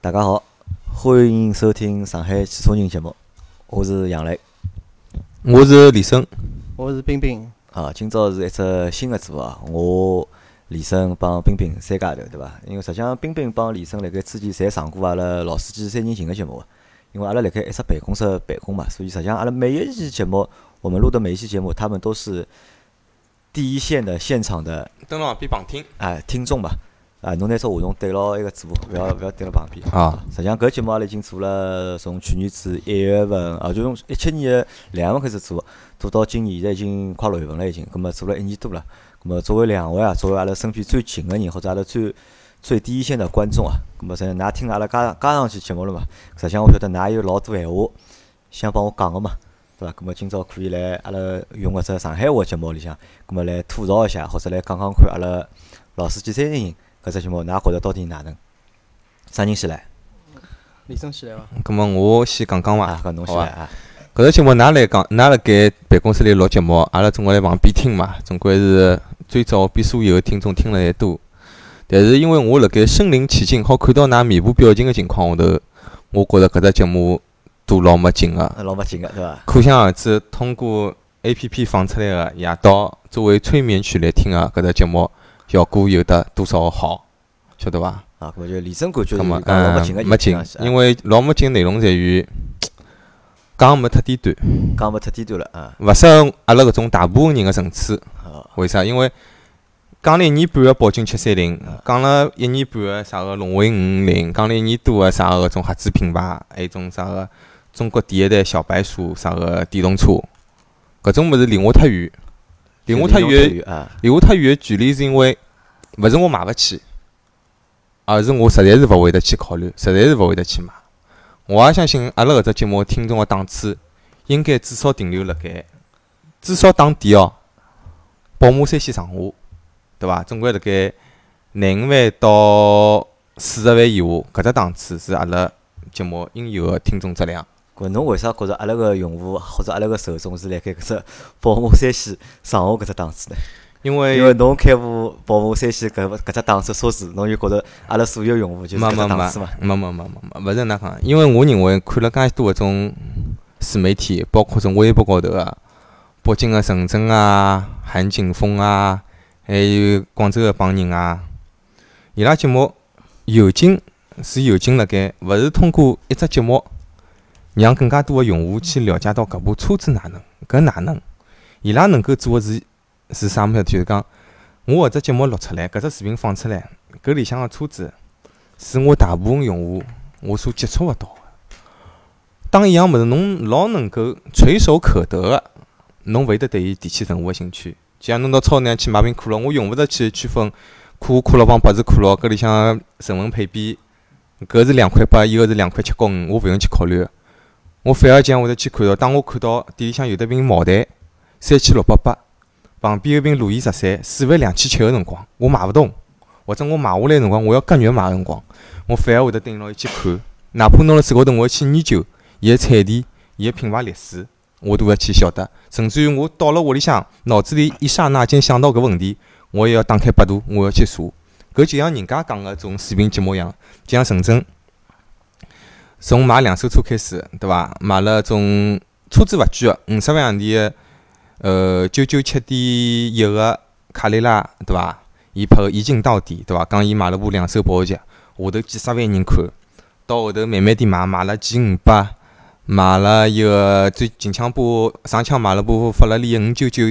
大家好，欢迎收听上海汽车人节目，我是杨磊，我是李生，我是冰冰。啊，今朝是一只新的组合，我李生帮冰冰三家头，对伐？因为实际上冰冰帮李生辣盖之前侪上过阿拉老司机三人行个节目个，因为阿拉辣盖一只办公室办公嘛，所以实际上阿拉每一期节目，我们录的每一期节目，他们都是第一线的现场的蹲辣旁边旁听，哎听众嘛。啊，侬拿只话筒对牢埃个嘴，勿要勿要对牢旁边。啊，实际上搿节目阿拉已经做了，从去年子一月份，啊，就从一七年个两月份开始做，做到今年现在已经快六月份了，已经，葛末做了一年多了。葛末作为两位啊，作为阿拉身边最近个人，或者阿拉最最第一线的观众啊，葛末实际上㑚听阿拉加加上去节目了嘛？实际上我晓得㑚有老多闲话想帮我讲个嘛，对伐？葛末今朝可以来阿拉用搿只上海话节目里向，葛末来吐槽一下，或者来讲讲看阿拉老司机三人行搿只节目，㑚觉着到底哪能？啥人先来？李生先来伐？搿么我先讲讲啊，伐。搿侬先。搿只节目㑚来讲，㑚辣盖办公室里录节目，阿拉总归辣旁边听嘛，总归是最早比所有个听众听了还多。但是因为我辣盖身临其境，好看到㑚面部表情个情况下头，我觉着搿只节目都老没劲个。老没劲个，对伐？可想而知，通过 A P P 放出来个夜到作为催眠曲来听个搿只节目，效果有得多少好，晓得伐？啊，搿么就李生感觉老没劲个，嗯，没劲，因为为老没劲内容在于讲没太低端，讲没太低端了啊。勿适合阿拉搿种大部分人个层次。啊为啥？因为讲了一年半个宝骏七三零，讲了一年半个啥个荣威五五零，讲了一年多个啥个搿种合资品牌，还有种啥个中国第一代小白鼠啥个电动车，搿种物事离我太远。离我太远。离我太远个距离是因为勿是我买勿起，而是我实在是勿会得去考虑，实在是勿会得去买。我也相信阿拉搿只节目听众个档次应该至少停留辣盖，至少打底哦，宝马三系上下，对伐？总归辣盖廿五万到四十万以下，搿只档次是阿拉节目应有个听众质量。搿侬为啥觉着阿拉个用户或者阿拉个受众是辣盖搿只宝马三系上下搿只档次呢？因为因为侬开部宝马三系搿搿只档次车子，侬就觉着阿拉所有用户就是搿档次嘛？没没没没没，勿是那讲，因为我认为看了介多搿种自媒体，包括从微博高头个北京个陈真啊、韩景峰啊，还有广州个帮人啊，伊拉节目有劲是有劲辣盖，勿是通过一只节目让更加多个用户去了解到搿部车子哪能，搿哪能，伊拉能够做个是是啥物事？就是讲，我搿只节目录出来，搿只视频放出来，搿里向个车子。是我大部分用户我所接触勿到个。当一样物事侬老能够垂手可得个，侬勿会得对伊提起任何个兴趣。就像侬到超市里向去买瓶可乐，我用勿着去区分可可乐帮百事可乐，搿里向成分配比，搿是两块八，伊个是两块七角五，我勿用去考虑。我反而讲会得去看到，当我看到店里向有得瓶茅台三千六百八，旁边有瓶路易十三四万两千七个辰光，我买勿动。或者我买下来个辰光，我要割肉买个辰光，我反而会得盯牢伊去看，哪怕侬辣手高头，我要去研究伊个产地、伊个品牌历史，我都要去晓得。甚至于我到了屋里向，脑子里一刹那间想到搿问题，我也要打开百度，我要去查。搿就像人家讲个种视频节目一样，就像陈真，从买两手车开始，对伐？买了种车子勿贵个五十万洋钿个，呃，九九七点一个卡雷拉，对伐？伊拍个一镜到底，对伐？讲伊买了部两手保时捷，下头几十万人看，到后头慢慢点买，买了 G 五百，买了一个最近腔部上腔买了部法拉利个五九九，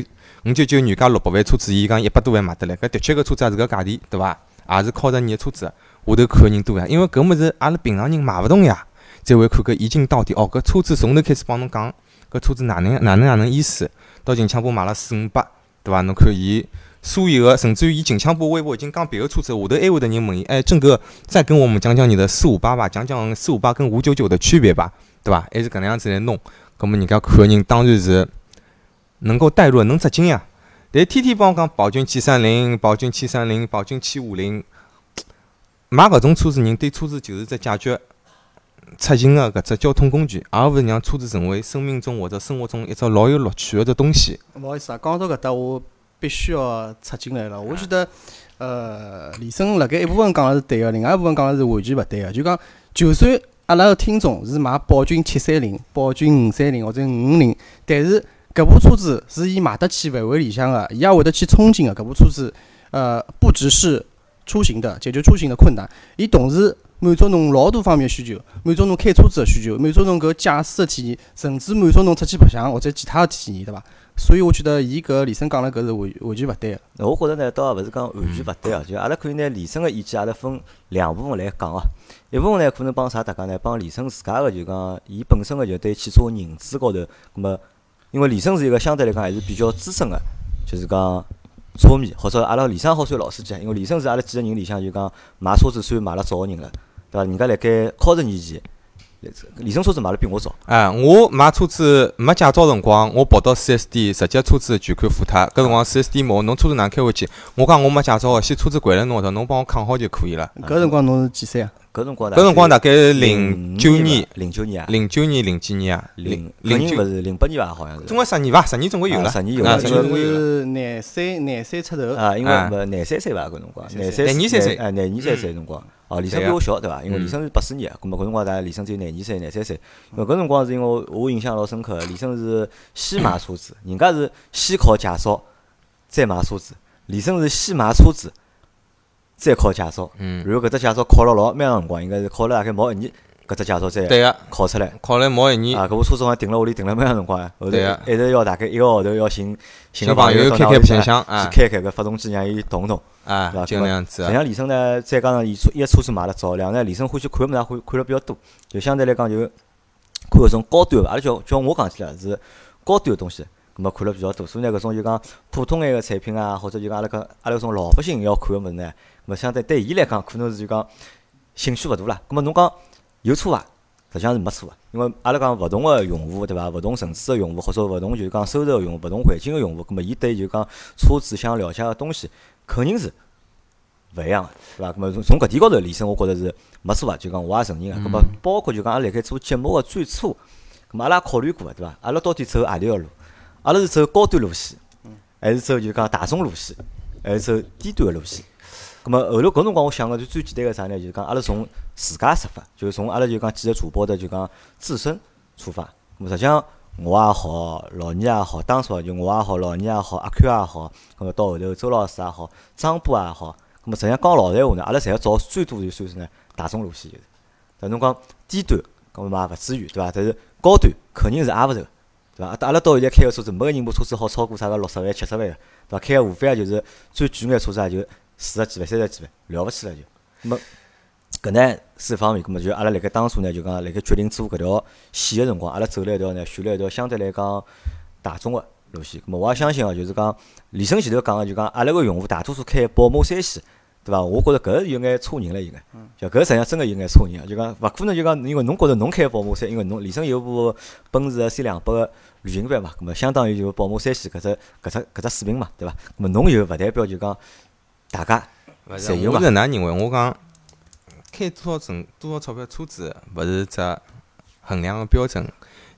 五九九原价六百万车子，伊讲一百多万买得来，搿的确搿车子也是搿价钿，对伐？也是靠着你个车子，下头看个人多呀，因为搿物事阿拉平常人买勿动呀，再会看搿一镜到底。哦，搿车子从头开始帮侬讲，搿车子哪能哪能哪能意思？到近腔部买了四五百，对伐？侬看伊。所有个，甚至于伊近腔部微博已经讲别个车子，下头还会得人问伊，哎，郑哥，再跟我们讲讲你的四五八吧，讲讲四五八跟五九九的区别吧，对伐？还是搿能样子来弄，葛末人家看个人当然是能够带入，能扎劲呀。但天天帮我讲宝骏七三零、宝骏七三零、宝骏七五零，买搿种车子人对车子就是只解决出行个搿只交通工具，而勿是让车子成为生命中或者生活中一只老有乐趣个只东西。勿好意思啊，讲到搿搭我必须要插进来了。我觉得，呃，李生辣盖一部分讲个是对个，另外一部分讲个是完全勿对个。就讲就算阿拉个听众是买宝骏七三零、宝骏五三零或者五五零，但是搿部车子是伊买得起范围里向个，伊也会得去憧憬个。搿部车子，呃，不只是出行的解决出行的困难，伊同时满足侬老多方面需求，满足侬开车子个需求，满足侬搿驾驶个体验，甚至满足侬出去白相或者其他个体验，对伐？所以我觉得伊搿李生讲了搿是完完全勿对个。那我觉着呢，倒也勿是讲完全勿对哦，就阿拉可以拿李生个意见，阿拉分两部分来讲哦。一部分呢，可能帮啥大家呢？帮李生自家个就讲，伊本身个就对汽车认知高头，葛末因为李生是一个相对来讲还是比较资深个，就是讲车迷，或者阿拉李生好算老司机啊，因为李生是阿拉几个人里向就讲买车子算买了早个人了，对伐？人家辣盖靠十年前，李生车子买了比我早。哎，我买车子没驾照辰光，我跑到四 S 店，直接车子全款付脱。搿辰光四 S 店问我侬车子哪能开回去？我讲我没驾照个，先车子掼辣侬搿搭，侬帮我扛好就可以了。搿辰光侬是几岁啊？搿辰光搿辰光大概零九年，零九年啊，零九年、零几年啊，零零九勿是零八年伐？好像是。总归十年伐？十年总归有了，啊十年有啊了十年总归有廿三廿三出头。啊，因为廿三岁伐？搿辰光，廿三三廿二三岁哎，廿二三岁辰光。哦，李生比我小对伐？因为李嗯生是八四年，咾么搿辰光大概李生只有廿二岁、廿三岁。因为搿辰光是因为我我印象老深刻，李生是先买车子，人家是先考驾照，再买车子。李生是先买车子，再考驾照。嗯，然后搿只驾照考了老蛮长辰光，应该是考了大概毛一年，搿只驾照再对个，考出来。考了毛一年，啊，搿部车子好像停辣屋里停了蛮长辰光呀，后头对啊一直要大概一个号头要寻寻个朋友开开到㑚屋里向白相啊去开开搿发动机，让伊动动。啊就那样子啊。实际上，李生呢，再加上伊车，伊个车子买了早，两个呢，李生欢喜看物事，看看了比较多，就相对来讲就看搿种高端个，阿拉叫叫我讲起来是高端个东西，葛末看了比较多。所以呢，搿种就讲普通眼个产品啊，或者就讲阿拉讲阿拉搿种老百姓要看个物事呢，葛末相对对伊来讲，可能是就讲兴趣勿大啦。葛末侬讲有错伐？实际上是没错个，因为阿拉讲勿同个用户对伐？勿同层次个用户，或者勿同就是讲收入个用户，勿同环境个用户，葛末伊对就讲车子想了解个东西，肯定是勿一样个，是伐？那么从从搿点高头，李生我觉着是没错个，就讲我也承认个。搿么包括就讲阿拉辣盖做节目个最初，葛末阿拉也考虑过个，对伐？阿拉到底走何里条路？阿拉是走高端路线，还是走就讲大众路线，还是走低端个路线？咁么后头搿辰光，我想个就最简单个啥呢？就是讲阿拉从自家出发，就是从阿拉就讲几个主播的就讲自身出发。咁么实际上我也好，老倪也好，当初就我也好，老倪也好，阿 Q 也好，咁么到后头周老师也好，张波也好，咁么实际上讲老实闲话呢，阿拉侪要找最多就算是呢大众路线就是。但侬讲低端，搿么嘛也勿至于对伐？但是高端肯定是挨勿着。对伐？阿拉到现在开个车子，没个人部车子好超过啥个六十万、七十万个，对伐？开个无非也就是最贵眼车子也就四十几万、三十几万，了勿起了就。那么搿呢是一方面，葛末就阿拉辣盖当初呢，就讲辣盖决定做搿条线个辰光，阿拉走了一条呢，选了一条相对来讲大众个路线。葛末我也相信哦，就是讲李生前头讲个，就讲阿拉个用户大多数开宝马三系，对伐？我觉着搿是有眼错人了，应该。就搿实际上真个有眼错人啊，就讲勿可能就讲，因为侬觉着侬开宝马三，因为侬李生有部奔驰个 C 两百个旅行版嘛，葛末相当于就宝马三系搿只搿只搿只水平嘛，对伐？葛末侬有勿代表就讲大家勿是，侪有嘛我是哪能认为？我讲开多少挣多少钞票车子，勿是只衡量个标准。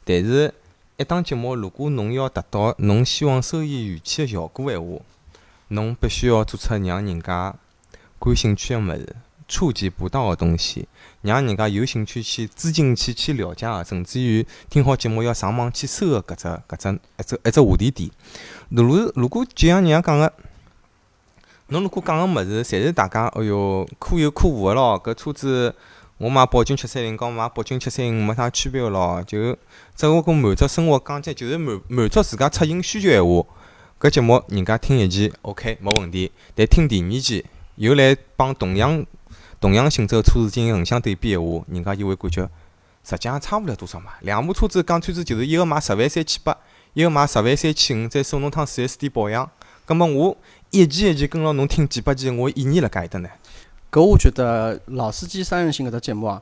但是，一档节目如果侬要达到侬希望收益预期个效果闲话，侬必须要做出让人家感兴趣个物事，触及不到个东西，让人家有兴趣去资进去去了解个，甚至于听好节目要上网去搜个搿只搿只一只一只话题点。如如果就像人家讲个。侬如果讲个物事，侪是大家，哎哟，可有可无个咯。搿车子我买宝骏七三零，跟买宝骏七三五没啥区别个咯。就只不过满足生活讲解，就是满满足自家出行需求闲话，搿节目人家听一期 OK 没问题。但听第二期又来帮同样同样性质个车子进行横向对比闲话，人家就会感觉实际上差勿了多少嘛。两部车子讲穿子就是一个卖十万三千八，一个卖十万三千五，再送侬趟四 S 店保养。葛末我一期一期跟牢侬听几百期，我意义辣盖埃搭呢？搿我觉得老司机三人行搿只节目啊，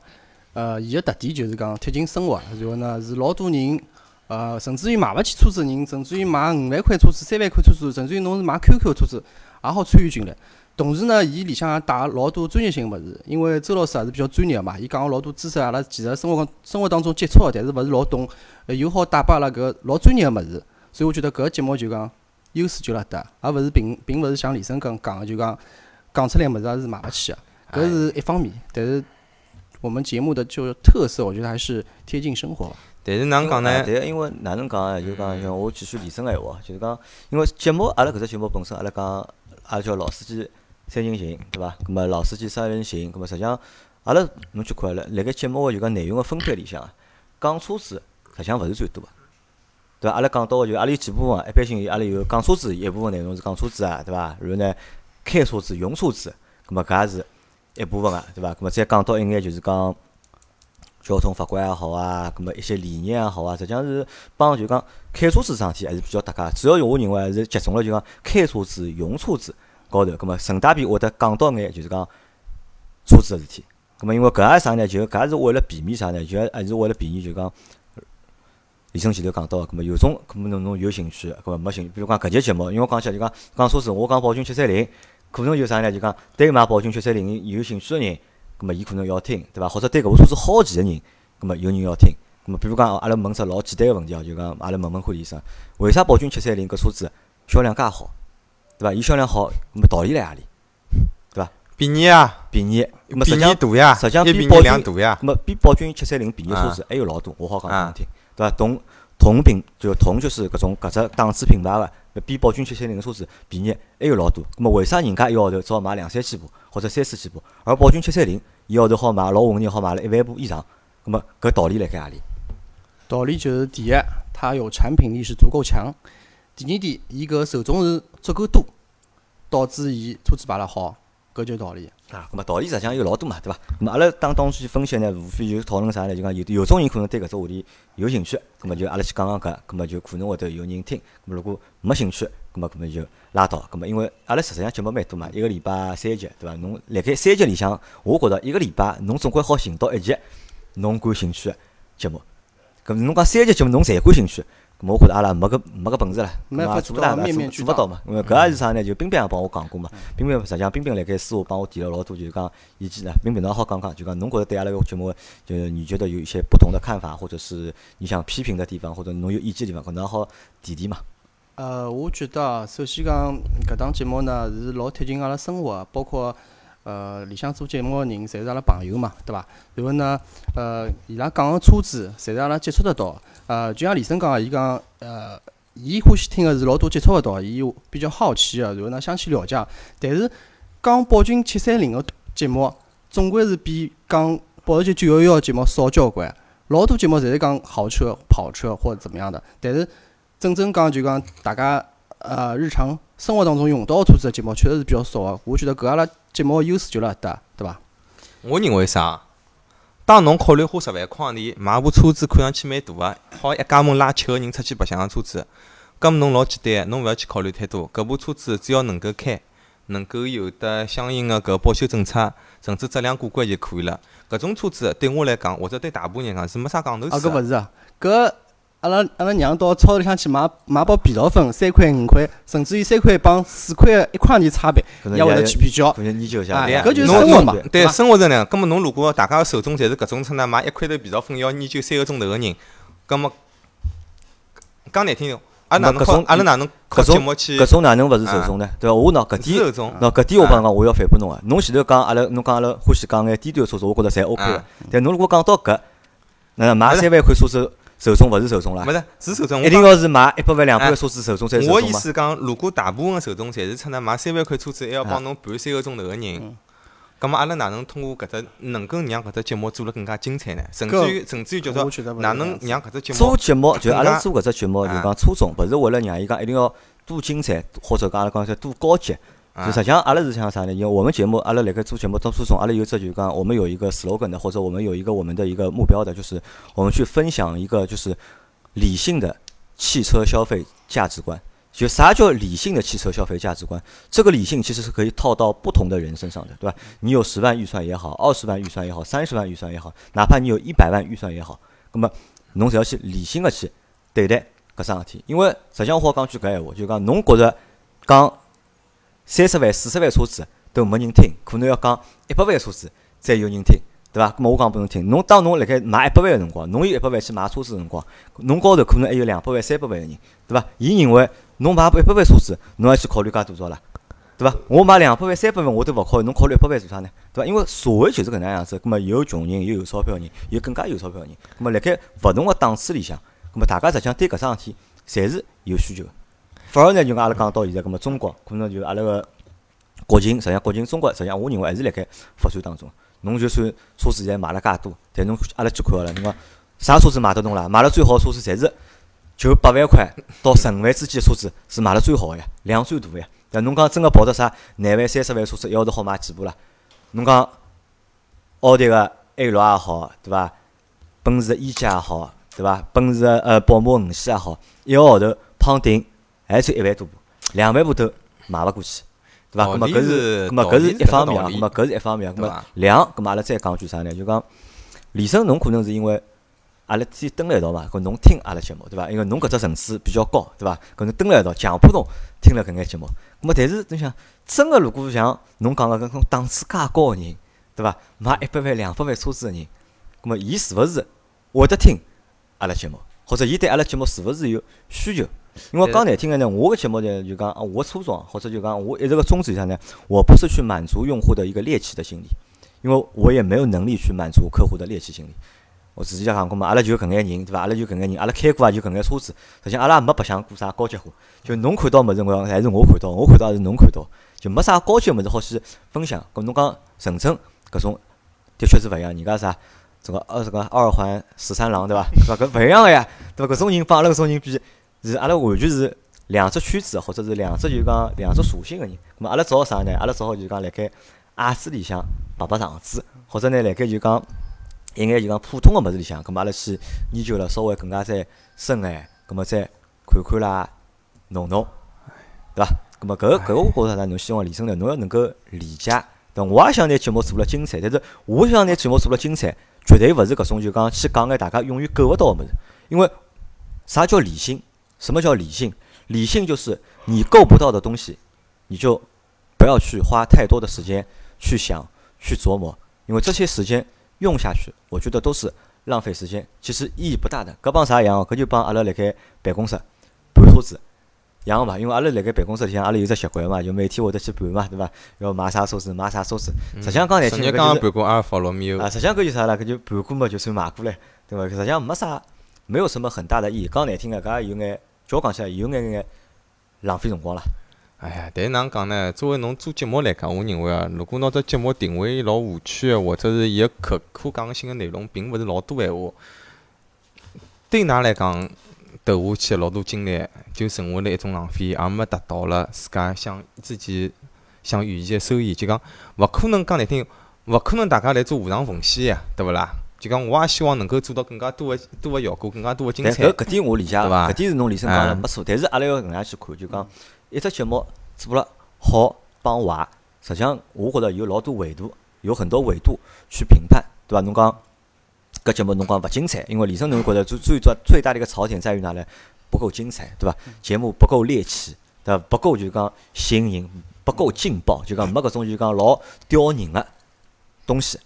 呃，伊个特点就是讲贴近生活，然后呢是老多人，呃，甚至于买勿起车子个人，甚至于买五万块车子、三万块车子，甚至于侬是买 QQ 车子，也好参与进来。同时呢，伊里向也带老多专业性个物事，因为周老师也是比较专业个嘛，伊讲个老多知识，阿拉其实生活生活当中接触个，但是勿是老懂，又好带拨阿拉搿老专业个物事。所以我觉得搿节目就讲优势就辣搭，而勿是并并勿是像李生刚讲个，就讲讲出来物事也是买勿起个。搿是一方面，但是我们节目的就是特色，我觉得还是贴近生活。但是哪能讲呢？对，因为哪能讲呢？就是讲像我继续李生个闲话，就是讲，因为节目阿拉搿只节目本身，阿拉讲阿拉叫老司机三人行，对伐？葛末老司机三人行，葛末实际上阿拉侬去看了，辣盖节目个就讲内容个分配里向啊，讲车子实际上勿是最多个，对伐？阿拉讲到个就阿拉有几部分，一般性阿拉有讲车子一部分内容是讲车子啊，对伐？然后呢，开车子、用车子，葛末搿也是一部分个，对伐？葛末再讲到一眼就是讲交通法规也好啊，葛末一些理念也好啊，实际上是帮就讲开车子桩事体还是比较搭界。主要我认为还是集中了就讲开车子、用车子高头，葛末顺带便会得讲到眼就是讲车子个事体。葛末因为搿也啥呢？就搿也是为了避免啥呢？就还是为了避免就讲。李生前头讲到个，葛末有种可能侬有兴趣，葛末没兴趣。比如讲搿节节目，因为我讲起来就讲讲车子，我讲宝骏七三零，可能有啥呢？就讲对买宝骏七三零有兴趣个人，葛末伊可能要听，对伐？或者对搿部车子好奇个人，葛末有人要听。葛末比如讲，阿拉问只老简单个问题哦，就讲阿拉问问看医生，为啥宝骏七三零搿车子销量介好，对伐？伊销量好，葛末道理辣何里？对伐？便宜啊，便宜，便宜大呀，实际上比宝骏两大呀。葛末比宝骏七三零便宜车子还有老多，我好讲拨侬听，对伐？同同品就同就是搿种搿只档次品牌个，比宝骏七三零个车子便宜还有老多。葛末为啥人家一个号头只好卖两三千部或者三四千部，而宝骏七三零一个号头好卖老稳定好卖了一万部以上？葛末搿道理辣盖何里？道理就是第一，它有产品力是足够强；第二点，伊搿受众是足够多，导致伊车子卖了好，搿就道理。啊，葛末道理实际上有老多嘛，对伐？葛末阿拉当当中去分析呢，无非就是讨论啥呢？就讲有有种人可能对搿只话题有兴趣，葛末就阿拉去讲讲搿，葛末就可能会得有人听。葛末如果没兴趣，葛末搿么就拉倒。葛末因为阿拉实际上节目蛮多嘛，一个礼拜三集，对伐？侬辣盖三集里向，我觉着一个礼拜侬总归好寻到一集侬感兴趣个节目。搿侬讲三集节目侬侪感兴趣，我觉着阿拉没搿没搿本事了，没做勿大，做勿到嘛。因为搿也是啥呢？就冰冰也帮我讲过嘛。冰冰实际上冰冰辣盖私下帮我提了老多，就是讲意见呢。冰冰侬好讲讲，就讲侬觉着对阿拉个节目，就是你觉得有一些不同的看法，或者是你想批评的地方，或者侬有意见的地方，搿能好提提嘛。呃，我觉得啊首先讲搿档节目呢是老贴近阿拉生活的，包括呃里向做节目个人，侪是阿拉朋友嘛，对伐？然后呢，呃，伊拉讲个车子，侪是阿拉接触得到。呃，就像李生讲个，伊讲呃，伊欢喜听个是老多接触得到，伊比较好奇个，然后呢想去了解。但是讲宝骏七三零个节目，总归是比讲保时捷九幺幺个节目少交关。老多节目侪是讲豪车、跑车或者怎么样的，但是真正讲就讲大家呃日常生活当中用到的车子的节目确实是比较少个。我觉得搿阿拉节目个优势就辣搿搭，对伐？我认为啥？当侬考虑花十万块钿买部车子，看上去蛮大个，好一家门拉七个人出去白相个车子，咁么侬老简单，侬勿要去考虑太多，搿部车子只要能够开，能够有得相应个搿保修政策，甚至质量过关就可以了。搿种车子对我来讲，或者对大部分人讲是没啥讲头啊，搿勿是啊，搿阿拉阿拉娘到超市里向去买买包肥皂粉，三块五块，甚至于三块帮四块个一块钿差别，也会得去比较。可能研究一下。哎对搿就是侬生活嘛对生活是那样。葛么侬如果大家个手中侪是搿种称呢，买一块头肥皂粉要研究三个钟头个人，葛么讲难听点，阿拉哪能靠搿种阿拉哪能搿种节目去搿种哪能勿是受众呢？对伐？我喏搿点？喏，搿点我帮侬讲，我要反驳侬个。侬前头讲阿拉，侬讲阿拉欢喜讲眼低端个车子，我觉着侪 OK 个啊。但侬如果讲到搿，那买三万块车子受众勿是受众啦没，是是受众。一定要是买一百万两百个车子受众才是讲我受众嘛。意思讲，如果大部分个受众侪是出呢买三万块车子，还要啊帮侬盘三个钟头个人嗯，葛么阿拉哪能通过搿只能够让搿只节目做得更加精彩呢？甚至于甚至于叫做哪能让搿只节目做节目就阿拉做搿只节目，就啊讲初衷，勿是为了让伊讲一定要多精彩，或者讲阿拉讲说多高级。就实际上阿拉是想啥呢？因为我们节目，阿拉辣盖做节目当初从，阿拉有只就是讲，我们有一个 slogan 的，或者我们有一个我们的一个目标的，就是我们去分享一个就是理性的汽车消费价值观。就啥叫理性的汽车消费价值观？这个理性其实是可以套到不同的人身上的，对吧？你有十万预算也好，二十万预算也好，三十万预算也好，哪怕你有一百万预算也好，那么侬只要去理性的去对待搿桩事体。因为实际上我好讲句搿闲话，就讲侬觉着讲三十万、四十万车子都没人听，可能要讲一百万车子才有人听，对伐？咁么我讲拨侬听，侬当侬辣盖买一百万个辰光，侬有一百万去买车子个辰光，侬高头可能还有两百万、三百万个人，对伐？伊认为侬买一百万车子，侬要去考虑介多少啦？对伐？我买两百万、三百万我都勿考虑，侬考虑一百万做啥呢？对伐？因为社会就是搿能样子，葛末有穷人，又有钞票人，有更加有钞票人。葛末辣盖勿同个档次里向，葛末大家实际上对搿桩事体侪是有需求个。反而呢，就阿拉讲到现在，葛末中国可能就阿拉个国情，实际上国情中国实际上我认为还是辣盖发展当中。侬就算车子现在买了介多，但侬阿拉去看好了，侬讲啥车子买得动啦？买了最好个车子，侪是就八万块到十五万之间个车子是买了最好个呀，量最大个呀。但侬讲真个跑到啥廿万、三十万车子，一号头好买几部啦？侬讲奥迪个 A 六也好，对伐？奔驰个 E 级也好，对伐？奔驰个呃宝马五系也好，一个号头胖顶还差一万多步，两万步都迈勿过去，对伐？搿么搿是搿，么搿是一方面啊，搿么搿是一方面啊，咁么对伐量，咁么阿拉再讲句啥呢？就讲李生，侬可能是因为阿拉天蹲辣一道嘛，搿侬听阿拉节目对伐？因为侬搿只层次比较高，对伐？搿侬蹲辣一道，强迫侬听了搿眼节目。咁么但是侬想，真个如果像侬讲个搿种档次介高个人，对伐？买一百万、两百万车子个人，咁么伊是勿是会得听阿拉节目，或者伊对阿拉节目是勿是有需求？因为对讲难听个呢，我个节目呢就讲啊，我初衷或者就讲我一直个宗旨是啥呢？我不是去满足用户的一个猎奇的心理，因为我也没有能力去满足客户的猎奇心理。我自己讲过嘛，阿拉就搿眼人，对伐？阿拉就搿眼人，阿拉开过也就搿眼车子。实际上阿拉也没白相过啥高级货，就侬看到物事，我还是我看到，我看到还是侬看到，就没啥高级物事好去分享。搿侬讲纯正搿种，的确是勿一样。人家啥，这个二这个二环十三郎，对伐？对伐？搿勿一样个呀，对伐？搿种人帮阿拉搿种人比，是阿拉完全是两只圈子，或者是两只就讲两只属性个人。咾么阿拉只好啥呢？阿拉只好就讲辣盖矮子里向白白场子，或者呢辣盖就讲一眼就讲普通个物事里向，咾么阿拉去研究了稍微更加再深眼，咾么再看看啦、弄弄，对伐？咾么搿搿个我觉着呢？侬希望李生呢，侬要能够理解。对？我也想拿节目做了精彩，但是我想拿节目做了精彩，绝对勿是搿种就讲去讲眼大家永远够勿到个物事。因为啥叫理性？什么叫理性？理性就是你够不到的东西，你就不要去花太多的时间去想、去琢磨，因为这些时间用下去，我觉得都是浪费时间，其实意义不大的。搿帮啥一样哦？搿就帮阿拉辣盖办公室盘车子一样嘛。因为阿拉辣盖办公室里向，阿拉有只习惯嘛，就每天会得去盘嘛，对伐？要买啥车子，买啥车子。实际上讲难听刚刚盘过阿尔法罗密欧啊，，实际上搿就啥啦？搿就盘过嘛，就算买过来，对伐？实际上没啥，没有什么很大的意义。讲难听个，搿也有眼，叫我讲起来有眼眼浪费辰光啦。哎呀，但是哪能讲呢？作为侬做节目来讲，我认为啊，如果拿只节目定位老无趣个，或者是伊个可可讲性个内容并勿是老多闲话，对㑚来讲，投下去的老多精力就成为了一种浪费，而没达到了自家想自己想预期个收益。就讲勿可能讲难听，勿可能大家来做无偿奉献呀，对勿啦？就讲我也希望能够做到更加多个多个效果，更加多个精彩但搿。搿点我理解个，对伐搿点是侬李生讲了嗯没错。但是阿拉要搿能样去看，就讲一只节目做了好帮坏，实际上我觉着有老多维度，有很多维度去评判，对伐？侬讲搿节目侬讲勿精彩，因为李生侬觉着最最最最大的一个槽点在于哪呢？不够精彩，对伐？节目不够猎奇，对伐？不够就讲吸引人，不够劲爆，就讲没搿种就讲老吊人个东西。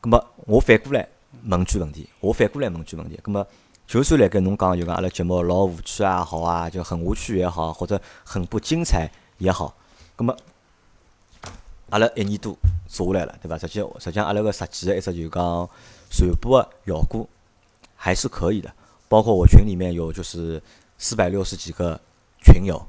葛么我反过来问句问题，我反过来问句问题，葛么就算辣盖侬讲就讲阿拉节目老无趣也好啊，就很无趣也好，或者很不精彩也好，葛么阿拉一年多做下来了，对伐？实际实际上阿拉个实际个一只就讲传播个效果还是可以的，包括我群里面有就是四百六十几个群友，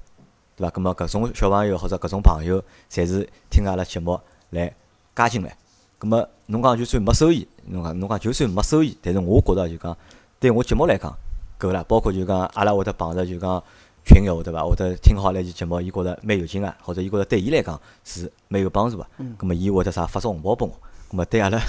对伐？葛么搿种小朋友或者搿种朋友，侪是听阿拉节目来加进来。葛么侬讲就算没收益，侬讲侬讲就算没收益，但是我觉着就讲对我节目来讲够了。包括就讲阿拉会得碰着就讲群友对伐？会得听好阿拉期节目，伊觉着蛮有劲个，或者伊觉着对伊来讲是蛮有帮助个。葛么伊会得啥发只红包拨我，葛么对阿拉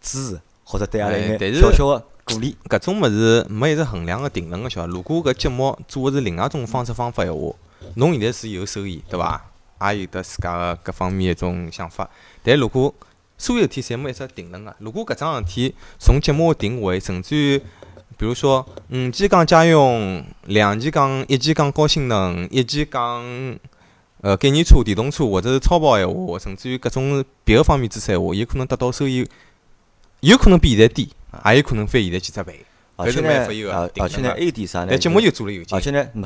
支持或者对阿拉一哎但是眼小小个鼓励。搿种物事没一只衡量个定论个，晓得伐？如果搿节目做个是另外一种方式方法闲话，侬现在是有收益，对伐？也有得自家个各方面一种想法。但如果所有事体侪没一只定论个，如果搿桩事体从节目个定位，甚至于比如说五 G 讲家用，两 G 讲一 G 讲高性能，一 G 讲呃概念车、电动车或者是超跑闲话，甚至于各种别个方面知识闲话，有可能得到收益，有可能比现在低，也有可能翻现在几只倍。而且呢，个而而且呢，能还有点啥呢？节目又做了有劲而，且呢，没，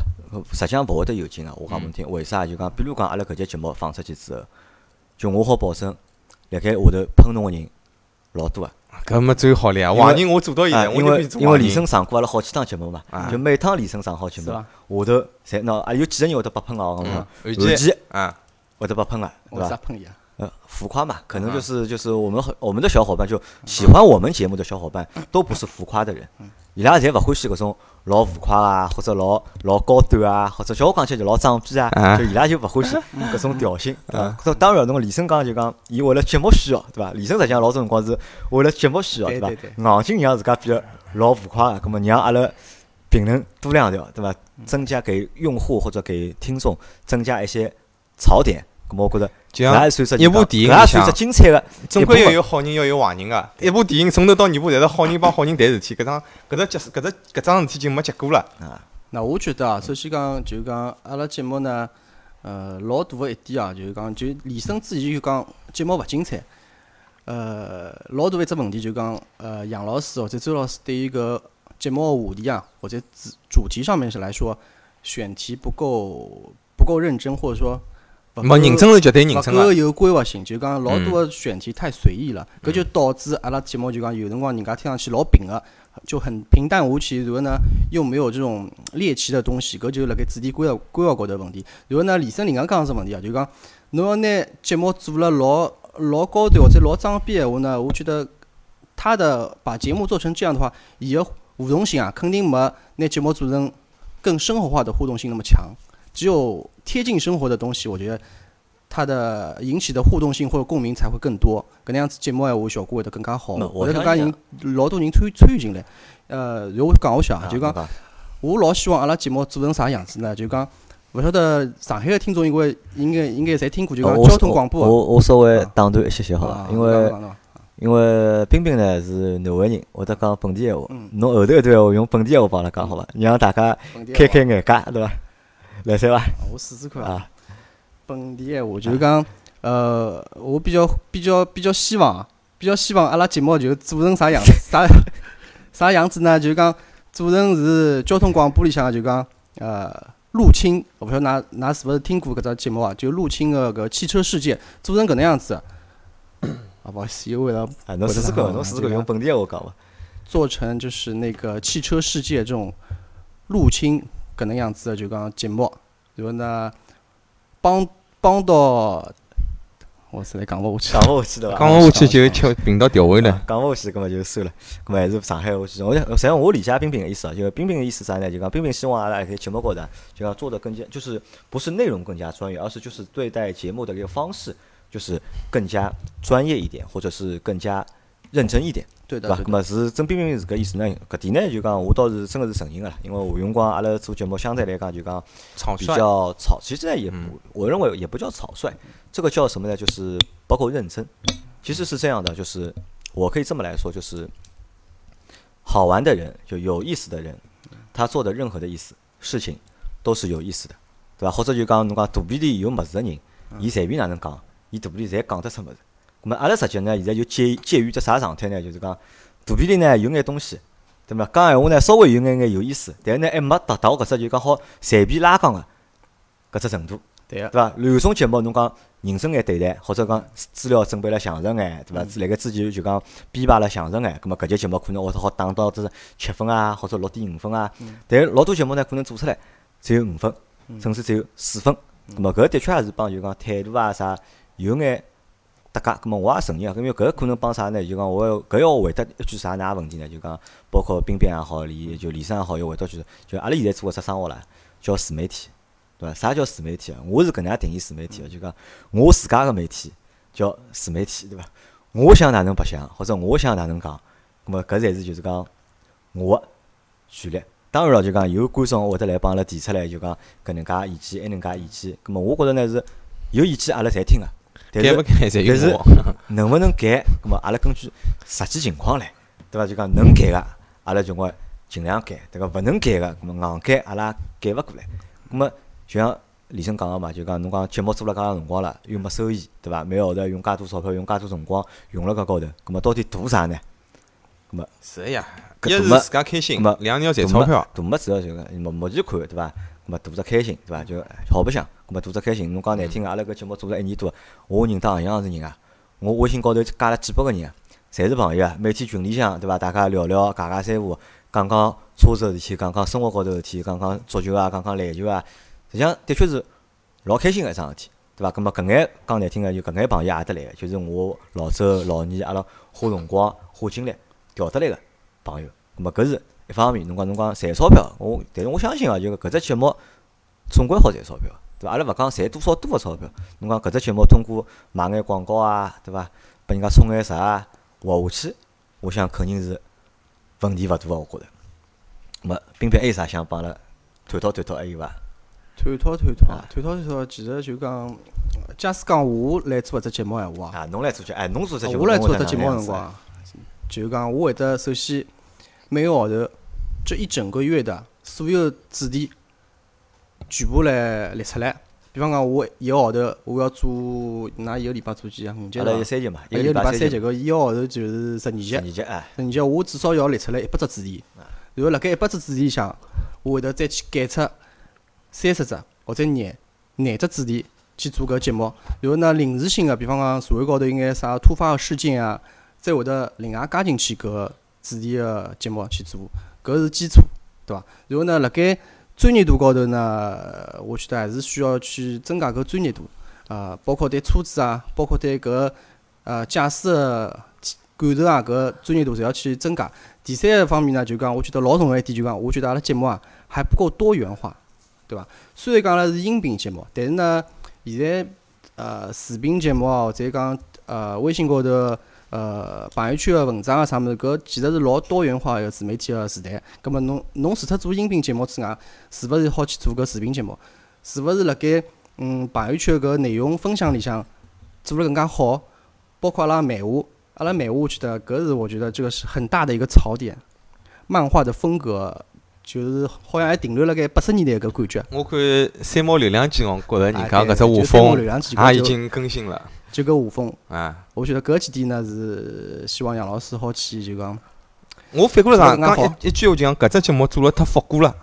实际上勿会得有劲个。我讲拨侬嗯听，为啥？就讲，比如讲，阿拉搿节节目放出去之后，就我好保证，辣盖下头喷侬个人老多个。搿么最好了呀！因为坏人我做到现啊，在，因为因为李生上过阿拉好几趟节目嘛啊，就每趟李生上好节目，下？头侪喏，啊有几个人会得被喷哦，耳耳机机啊，会得被喷个，对伐？喷伊啊？呃，浮夸嘛，可能就啊是就是我们很我们的小伙伴就喜欢我们节目的小伙伴都不是浮夸的人，伊拉侪勿欢喜搿种老浮夸啊，或者老老高端啊，或者叫我讲起来就老装逼啊啊，就伊拉就勿欢喜 搿种调性？搿当然，侬李生讲就讲，伊为了节目需要，对伐？李生实际上老多辰光是为了节目需要，对对对？硬劲让自家变得老浮夸个，葛末让阿拉评论多两条，对伐？增加给用户或者给听众增加一些槽点，葛末我觉着就像也算是一部电影搿也算是里向精彩个。总归要有好人，要有坏人个。一部电影从头到尾巴侪是好人帮好人谈事体，搿桩搿只结搿只搿桩事体就没结果了。那我觉得啊，首先讲就讲阿拉节目呢，呃，老大个一点啊，就是讲就李生之前就讲节目勿精彩。呃，老大一只问题就讲，呃，杨老师或者周老师对于搿节目个话题啊，或者主主题上面是来说，选题不够不够认真，或者说勿没认真是绝对认真个。勿够有规划性，就讲老多嗯个选题太随意了，搿就导致阿拉节目就讲有辰光人家听上去老平个，就很平淡无奇，然后呢又没有这种猎奇的东西，搿就辣盖主题规划规划高头问题。然后呢，李生另外讲只问题啊，就讲侬要拿节目做了老老高端或者老装逼闲话呢，我觉得他的把节目做成这样的话，伊个互动性啊，肯定没拿节目做成更生活化的互动性那么强。只有贴近生活的东西，我觉得它的引起的互动性或者共鸣才会更多。搿能样子节目闲话效果会得更加好，我会得更加相人老多人参与参与进来。呃，然后我讲下去啊，就讲讲我老希望阿拉节目做成啥样子呢？就讲勿晓得上海个听众应该应该应该侪听过，就讲交通广播啊。我我稍微啊打断一些些好啊伐？因为因为冰冰呢是南汇人，会得讲本地闲话嗯。侬后头一段闲话用本地闲话帮阿拉讲好伐？让大家开开眼界，对伐？来塞伐？啊我试试看啊。啊，本地闲话就是讲，呃，我比较比较比较希望啊，比较希望阿拉节目就做成啥样子，啥 啥样子呢？就是讲做成是交通广播里向就讲，呃，入侵，我不晓得㑚㑚是勿是听过搿只节目啊？就入侵个搿汽车世界做成搿能样子。啊，不好意思，又为了啊，侬试试看，侬试试看用本地闲话讲伐？做成就是那个汽车世界这种入侵搿能样子的就讲节目，然后呢帮帮到，我实在讲勿下去。讲勿下去对伐？讲勿下去就调频道调回来。讲勿下去，葛末就算了。葛末还是上海话去。我就实际上我理解冰冰的意思啊，就冰冰的意思啥呢？就讲冰冰希望阿拉在节目高头就要做的更加，就是不是内容更加专业，而是就是对待节目的一个方式，就是更加专业一点，或者是更加认真一点。对的，对伐？对的。咁么是真彬彬是搿意思呢？搿点呢就讲我倒是真个是承认个啦，因为有辰光阿拉做节目相对来讲就讲比较草，其实呢也不嗯，我认为也不叫草率，这个叫什么呢？就是包括认真。其实是这样的，就是我可以这么来说，就是好玩的人，就有意思的人，他做的任何的意思事情都是有意思的，对伐？或者就讲侬讲肚皮里有物事的人，伊随便哪能讲，伊肚皮里侪讲得出物事。咁么阿拉实际呢，现在就介介于只啥状态呢？就是讲肚皮里呢有眼东西，对伐？讲闲话呢稍微有眼眼有意思，但是呢还没达到搿只就讲好随便拉杠个搿只程度。对个对，伐？传统节目侬讲认真眼对待，或者讲资料准备了详实眼，对伐？辣盖之前就讲编排了详实眼，咁么搿节节目可能会得好打到只七分啊，或者六点五分啊。但是老多节目呢，可能做出来只有五分，甚至只有四分。咁么搿的确也是帮就讲态度啊啥有眼搭界。葛末我也承认啊，因为搿可能帮啥呢？就讲我要搿要回答一句啥哪问题呢？就讲包括冰冰也好，李就李生也好，要回答句，就阿拉现在做搿只生活啦，叫自媒体。对伐？啥叫自媒体啊？我是搿能样定义自媒体个，就讲我自家个媒体叫自媒体，对伐？我想哪能白相，或者我想哪能讲，咁么搿才是就是讲我个权利。当然了，就讲有观众会得来帮阿拉提出来，就讲搿能介意见，埃能介意见。咁么我觉着呢是有意见阿拉侪听个，改勿改侪有但是我。能勿能改，葛末阿拉根据实际情况来，对伐？就讲能改个，阿拉就讲尽量改，对伐？勿能改个，葛末硬改阿拉改勿过来。葛末就像李生讲个嘛，就讲侬讲节目做了介长辰光了，又没收益，对伐？每个号头用介多钞票，用介多辰光用辣搿高头，葛末到底图啥呢？是个呀，一是自家开心咁么，两要赚钞票。大么主要就是目目前看对伐？咁么大只开心对伐？就好白相，咁么大只开心。侬讲难听个，阿拉搿节目做了一年多，我认得行样是人啊，我微信高头加了几百个人啊，侪是朋友啊。每天群里向对伐？大家聊聊，尬尬三胡，讲讲车子事体，讲讲生活高头事体，讲讲足球啊，讲讲篮球啊。实际上的确是老开心个一桩事体，对伐？咁么搿眼讲难听个，就搿眼朋友也得来个，就是我老周、老倪阿拉花辰光、花精力调得来个朋友。咁么搿是一方面，侬讲侬讲赚钞票，我但是我相信啊，就搿只节目总归好赚钞票，对伐？阿拉勿讲赚多少多个钞票，侬讲搿只节目通过买眼广告啊，对伐？拨人家充眼啥啊，活下去，我想肯定是问题勿大个，我觉着。咁么，冰冰还有啥想帮阿拉探讨探讨还有伐？探讨探讨啊，探讨探讨，其实就讲，假使讲我来做搿只节目闲话啊，啊，侬来做节，哎，侬做只节目，我来做搿搿节目个辰光啊，就讲我会得首先每个号头这一整个月的所有主题全部来列出来。比方讲，我一个号头我要做，㑚一个礼拜做几啊？五节阿伐？拉有三节嘛，一个礼礼拜三节，节，搿一个号头就是十二节十。二节啊，十二节我至少要列出来一百只主题，然后辣盖一百只主题里向，我会得再去拣出三十只或者廿廿只主题去做搿节目。然后呢，临时性个，比方讲社会高头有眼啥突发个事件啊，再会得另外加进去搿个主题个节目去做，搿是基础，对伐？然后呢，辣盖专业度高头呢，我觉得还是需要去增加搿专业度，啊，包括对车子啊，包括对搿呃驾驶个感受啊，搿专业度侪要去增加。第三个方面呢，就讲我觉得老重要一点，就讲我觉得阿拉节目啊还不够多元化，对伐？虽然讲阿拉是音频节目，但是呢，现在呃视频节目啊，或者讲呃微信高头呃朋友圈个文章啊啥物事，搿其实是老多元化一个自媒体个时代。葛末侬侬除脱做音频节目之外，是勿是好去做搿视频节目？是勿是辣盖嗯朋友圈搿内容分享里向做了更加好？包括阿拉漫画，阿拉漫画，我觉得搿是我觉得这个是很大的一个槽点。漫画的风格就是好像还停留辣盖八十年代搿感觉。我看三毛流浪记，我觉着人家搿只画风也已经更新了就搿画风，啊。我觉得搿几点呢是希望杨老师好去就讲，我反过来讲，讲一一句话就讲，搿只节目做了太复古了，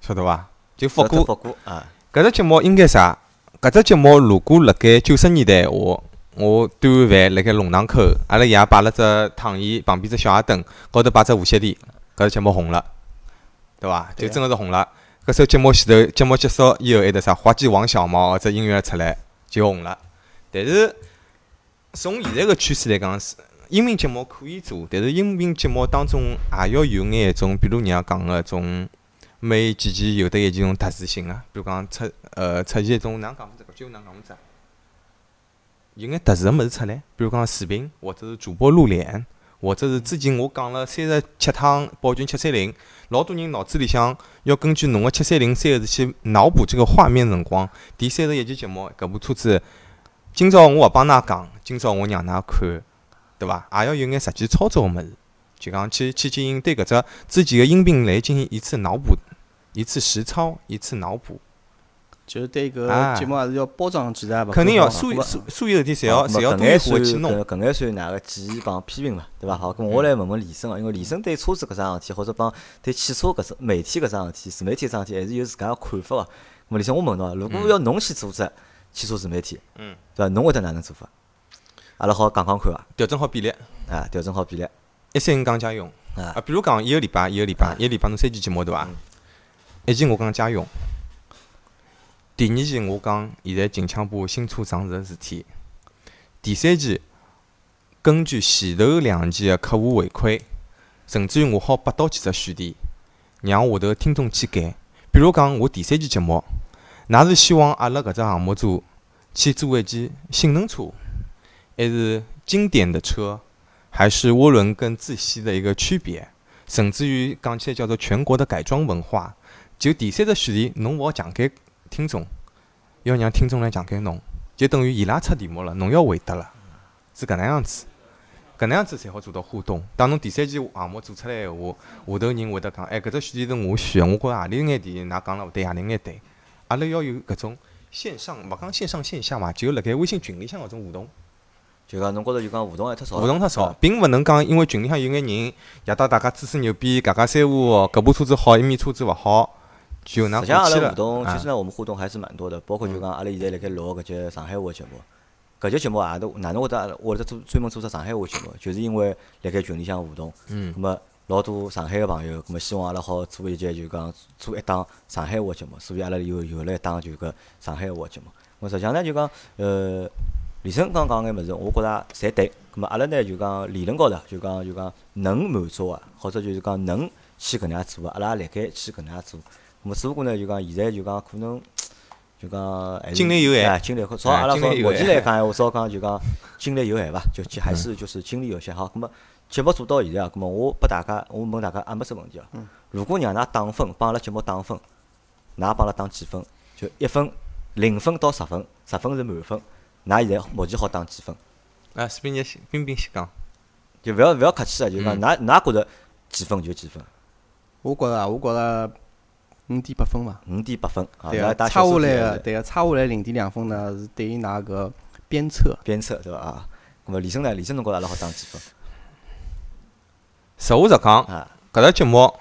晓得伐？就复古。复古啊，搿只节目应该啥？搿只节目如果辣盖九十年代闲话，我端碗饭辣盖弄堂口，阿拉爷摆了只躺椅，旁边只小矮凳，高头摆只无线电，搿只节目红了，对伐？就真个是红了。搿首节目前头，节目结束以后，还得啥滑稽王小毛搿只音乐出来就红了。但是从现在个趋势来讲，是音频节目可以做，但是音频节目当中也要有眼一种，比如人家讲个种。每几期有得一种特殊性个，比如讲出呃出现一种哪能讲法子，搿句哪能讲法子？有眼特殊个物事出来，比如讲视频，或者是主播露脸，或者是之前我讲了三十七趟宝骏七三零，老多人脑子里向要根据侬个七三零三个字去脑补这个画面辰光，第三十一期节目搿部车子，今朝我勿帮㑚讲，今朝我让㑚看，对伐？也要有眼实际操作个物事。就讲去去进行对搿只之前的音频来进行一次脑补，一次实操，一次脑补，就是对搿节目还是要包装起来，勿肯定要所有么所所有事体侪要啊侪要多搿眼算元化去弄。搿搿眼算哪个建议帮批评嘛，对伐？好，咁我来问问李生啊，因为李生对车子搿桩事体，或者帮对汽车搿只媒体搿桩事体、自媒体搿桩事体，还是有自家个看法个。咁李生，我问侬啊，如果要侬去组织汽车自媒体，嗯，对伐？侬会得哪能做法？阿拉好讲讲看伐？调整好比例，啊，调整好比例一三五讲家用啊啊，比如讲一个礼拜一个礼拜啊一个礼拜侬三期节目对伐嗯？一期我讲家用，第二期我讲现在近腔部新车上市个事体，第三期根据前头两期个客户回馈，甚至于我好拨到几只选题，让下头个听众去改。比如讲我第三期节目，㑚是希望阿拉搿只项目组去做一件性能车，还是经典的车？还是涡轮跟自吸的一个区别，甚至于讲起来叫做全国的改装文化。就第三只选题，侬勿好强给听众，要让听众来强给侬，就等于伊拉出题目了，侬要回答了，是搿能样子。搿能样子才好做到互动。当侬第三期项目做出来闲话，下头人会得讲，哎，搿只选题是我选的，我觉着何里眼点㑚讲了勿对，何里眼对。阿拉要有搿种线上，勿讲线上线下嘛，就辣盖微信群里向搿种互动。就讲侬觉着就讲互动还太少，互动太少啊，，并勿能讲因为群里向有眼人夜到大家吹吹牛逼、夹夹三胡，搿部车子好，伊面车子勿好，就那实际上阿拉互动，其啊实呢，我们互动还是蛮多的，包括就讲阿拉现在辣盖录搿节上海话节目，搿节节目也都哪能会得阿拉会得做专门做只上海话节目，就是因为辣盖群里向互动，嗯。咁么老多上海个朋友，咁么希望阿拉好做一节就讲做一档上海话节目，所以阿拉又有了一档就搿上海话节目。咁实际上呢，就讲呃，李生刚讲眼物事，我觉着侪对。咁么阿拉呢就讲理论高头就讲就讲能满足个，或者就是讲能去搿能样做个，阿拉也辣盖去搿能样做。咁么只不过呢就讲现在就讲可能 就讲还是精力有限哎，精力少。哎阿拉说目前限来讲闲话，少讲就讲精力有限伐，就就还是就是精力有限。好，咁么节目做到现在啊，咁么我拨大家，我问大家阿没只问题哦。如果让㑚打分，帮阿拉节目打分，㑚帮阿拉打几分？就一分、零分到十分，十分是满分。㑚现在目前好打几分？啊，视频你冰冰先讲，就勿要勿要客气啊，就讲嗯㑚㑚觉着几分就几分，我觉着啊，我觉着五点八分伐。五点八分啊。对个，㑚打差下来个个，对个，差下来零点两分呢，是对于㑚搿鞭策。鞭策对伐啊？咁么李生呢？李生侬觉着阿拉好打几分实话实讲，啊？搿只节目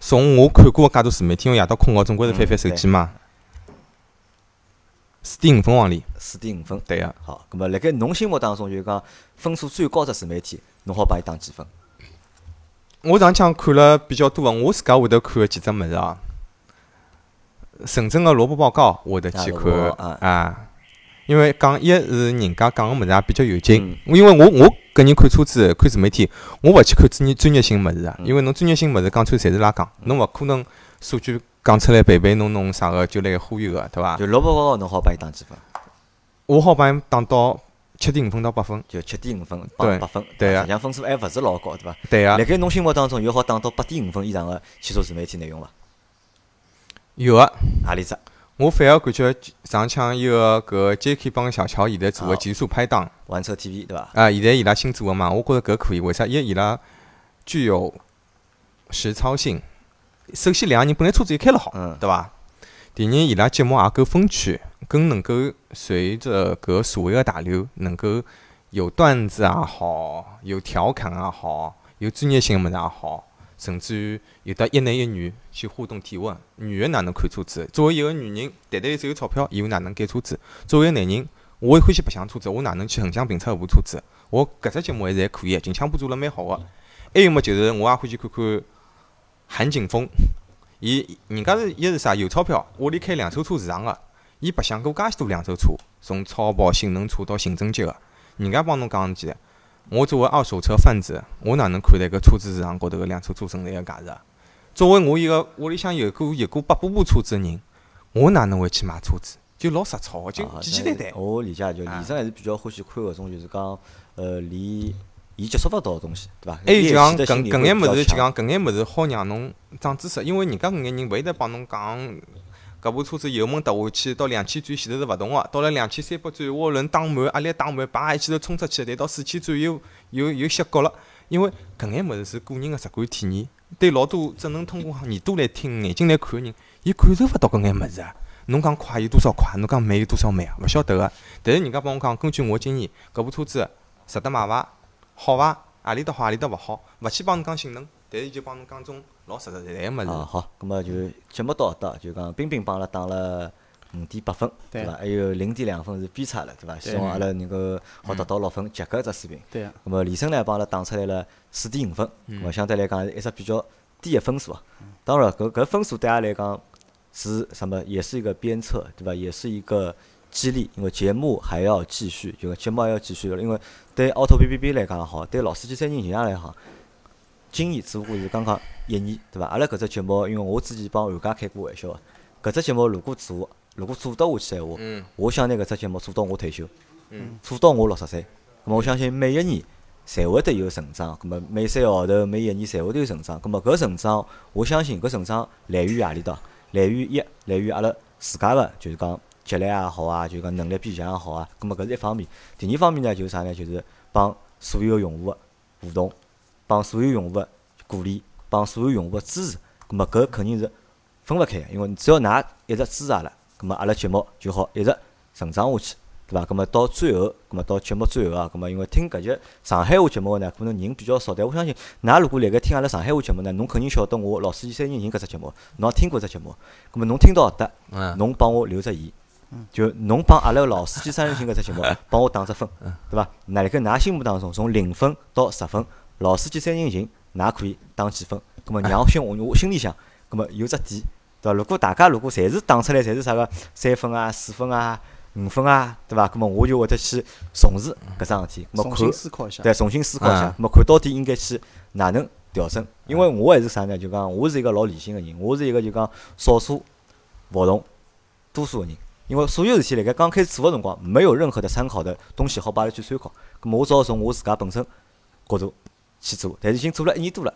从我看过个介多自媒体，因为夜到困觉总归是翻翻手机嘛，四点五分往里，四点五分。对个。好，咁么辣盖侬心目当中，就是讲分数最高的自媒体，侬好帮伊打几分？我上腔看了比较多个，我自家会得看个几只物事啊。深圳个萝卜报告会得去看啊啊，因为讲一是人家讲个物事也比较有劲嗯，因为我我个人看车子看自媒体，我勿去看专业专业性物事啊，嗯因为侬专业性物事讲出来侪是拉讲，侬勿可能数据讲出来背背侬侬啥个就来忽悠个，对伐？就萝卜高侬好帮伊打几分？我好帮伊打到七点五分到八分，就七点五分对帮八分，对啊实际上分数还勿是老高，对伐？对个辣，盖侬心目当中有好打到八点五分以上个汽车自媒体内容伐？有个。何里只？我反而感觉上腔伊个搿 J.K. 帮小乔现在做个好极速拍档玩车 TV 对伐？啊，现在伊拉新做个嘛，我觉着搿可以。为啥？因为伊拉具有实操性。首先，两个人本来车子就开了好，嗯对伐？第二，伊拉节目也够风趣，更能够随着搿所谓个大流，能够有段子也好，有调侃也好，有专业性个物事也好，甚至于有得一男一女去互动提问。女个哪能看车子？作为一个女人，单单只有钞票，伊又哪能改车子？作为一个男人，我也欢喜白相车子，我哪能去横向评测一部车子？我搿只节目还是还可以，近腔部做了蛮好个。还有么，就是我也欢喜看看韩景峰，伊人家是一是啥有钞票，屋里开两手车市场个，伊白相过介许多两手车，从超跑、性能车到行政级个，人家帮侬讲几，我作为二手车贩子，我哪能看待搿车子市场高头个两车车存在个价值啊？作为我一个屋里向有过有过八部部车子的人，我哪能会去买车子？就老实操个，就啊简简单单。我理解，就李啊生还是比较欢喜看搿种，就是讲呃离伊接触勿到个东西，对伐？还有就讲搿搿眼物事，就讲搿眼物事好让侬长知识，因为人家搿眼人勿会得帮侬讲搿部车子油门踏下去到两千转前头是勿动个，到了两千三百转涡轮打满，压力打满，叭一记头冲出去，但到四千转又又又歇角了。因为搿眼物事是个人个直观体验，对老多只能通过耳朵来听、眼睛来看个人，伊感受勿到搿眼物事啊。侬讲快有多少快，侬讲慢有多少慢啊？勿晓得个。但是人家帮我讲，根据我经验，搿部车子值得买伐？好伐？何里搭好，何里搭勿好，勿去帮侬讲性能，但是就帮侬讲种老实实在在个物啊，事。好，咁么就节目到搿搭，就讲冰冰帮阿拉打了五点八分，对对伐？还有零点两分是偏差了，对伐？希望阿拉能够好达到六分及格只水平。对个，咁么李生呢帮阿拉打出来了四点五分，咁么相对来讲是一只比较低个分数啊。当然，搿搿分数对阿拉来讲是什么？也是一个鞭策，对伐？也是一个激励，因为节目还要继续，就节目还要继续的。因为对奥拓 B B B 来讲也好，对老司机三人形象来好，经验只不过是刚刚一年，对伐？阿拉搿只节目，因为我之前帮韩家开过玩笑个，搿只节目如果做，如果做得下去闲话，嗯我想拿搿只节目做到我退休。嗯做到我六十岁，咁么我相信每一年侪会得有成长，咁么每三个号头、每一年侪会得有成长。咁么搿成长，我相信搿成长来源于何里搭？来源于一，来源于阿拉自家个，就是讲积累也好啊，就是讲能力变强也好啊。咁么搿是一方面。第二方面呢，就是啥呢？就是帮所有用户个互动，帮所有用户个鼓励，帮所有用户个支持。咁么搿肯定是分勿开个，因为只要㑚一直支持阿拉，咁么阿拉节目就好一直成长下去。对伐？葛末到最后，葛末到节目最后啊，葛末因为听搿节上海话节目个呢，可能人比较少，但我相信，㑚如果辣盖听阿拉上海话节目呢，侬肯定晓得我老司机三人行搿只节目，侬也听过只节目，葛末侬听到搿搭，嗯，侬帮我留只言，就侬帮阿拉个老司机三人行搿只节目，帮我打只分，对伐？那辣盖㑚心目当中，从零分到十分，老司机三人行，㑚可以打几分？葛末让我心我我心里想，葛末有只底，对伐？如果大家如果侪是打出来，侪是啥个三分啊、四分啊、五分啊，对伐？葛末我就会得去重视搿桩事体，葛末看重新思考一下。对，重新思考一下嗯，那么看到底应该去哪能调整？因为我还是啥呢？就讲我是一个老理性个人，我是一个就讲少数服从多数个人。因为所有事体辣盖刚开始做个辰光，没有任何的参考的东西好帮阿拉去参考。咁么我只好从我自家本身角度去做，但是已经做了一年多了。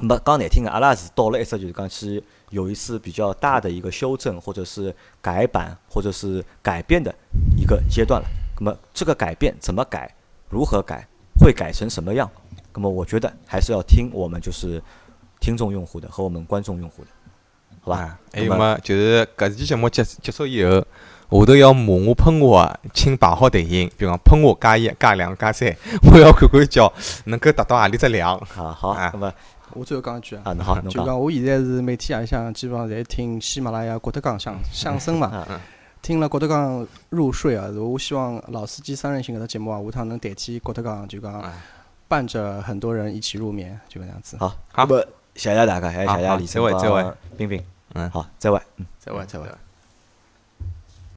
那么讲难听个，阿拉是到了一只就是讲去有一次比较大的一个修正，或者是改版，或者是改变的一个阶段了。那么这个改变怎么改，如何改，会改成什么样？那么我觉得还是要听我们就是听众用户的和我们观众用户的，好吧啊？还有嘛，就是搿期节目结结束以后，下头要骂我喷我啊，请排好队形，比方喷我加一、加两、加三，我要看看叫能够达到何里只量。啊好，啊那么我最后讲一句啊，好，就讲我现在是每天夜里向基本上侪听喜马拉雅郭德纲相相声嘛啊，听了郭德纲入睡啊。我希望老司机三人行搿只节目啊，下趟能代替郭德纲，就讲啊伴着很多人一起入眠，就搿样子。好，好谢谢大家，还有谢谢好好李生再会再会帮冰冰，嗯好，再会。嗯再会，再会。